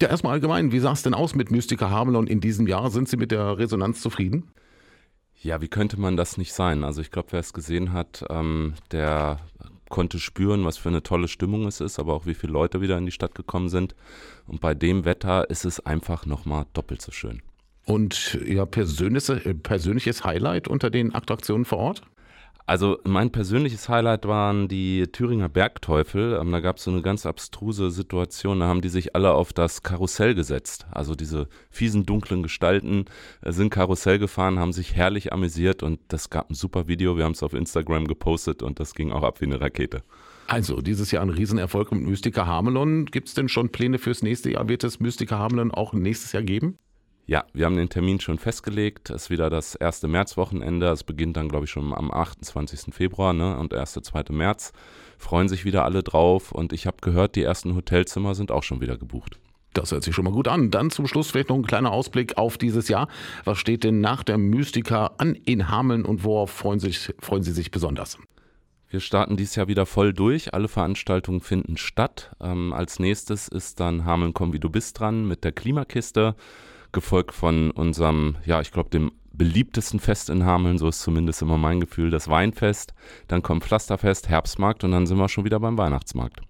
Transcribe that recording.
Ja, erstmal allgemein, wie sah es denn aus mit Mystica Hamelon in diesem Jahr? Sind Sie mit der Resonanz zufrieden? Ja, wie könnte man das nicht sein? Also ich glaube, wer es gesehen hat, ähm, der konnte spüren, was für eine tolle Stimmung es ist, aber auch wie viele Leute wieder in die Stadt gekommen sind. Und bei dem Wetter ist es einfach nochmal doppelt so schön. Und Ihr persönliches, persönliches Highlight unter den Attraktionen vor Ort? Also mein persönliches Highlight waren die Thüringer Bergteufel. Ähm, da gab es so eine ganz abstruse Situation. Da haben die sich alle auf das Karussell gesetzt. Also diese fiesen, dunklen Gestalten äh, sind Karussell gefahren, haben sich herrlich amüsiert und das gab ein super Video. Wir haben es auf Instagram gepostet und das ging auch ab wie eine Rakete. Also, dieses Jahr ein Riesenerfolg mit Mystica Hamelon. Gibt es denn schon Pläne fürs nächste Jahr? Wird es Mystica Hamelon auch nächstes Jahr geben? Ja, wir haben den Termin schon festgelegt. Es ist wieder das erste Märzwochenende. Es beginnt dann, glaube ich, schon am 28. Februar ne? und erste, zweite März. Freuen sich wieder alle drauf und ich habe gehört, die ersten Hotelzimmer sind auch schon wieder gebucht. Das hört sich schon mal gut an. Dann zum Schluss vielleicht noch ein kleiner Ausblick auf dieses Jahr. Was steht denn nach der Mystika an in Hameln und worauf freuen, sich, freuen Sie sich besonders? Wir starten dieses Jahr wieder voll durch. Alle Veranstaltungen finden statt. Ähm, als nächstes ist dann Hameln komm wie du bist dran mit der Klimakiste gefolgt von unserem, ja, ich glaube, dem beliebtesten Fest in Hameln, so ist zumindest immer mein Gefühl, das Weinfest. Dann kommt Pflasterfest, Herbstmarkt und dann sind wir schon wieder beim Weihnachtsmarkt.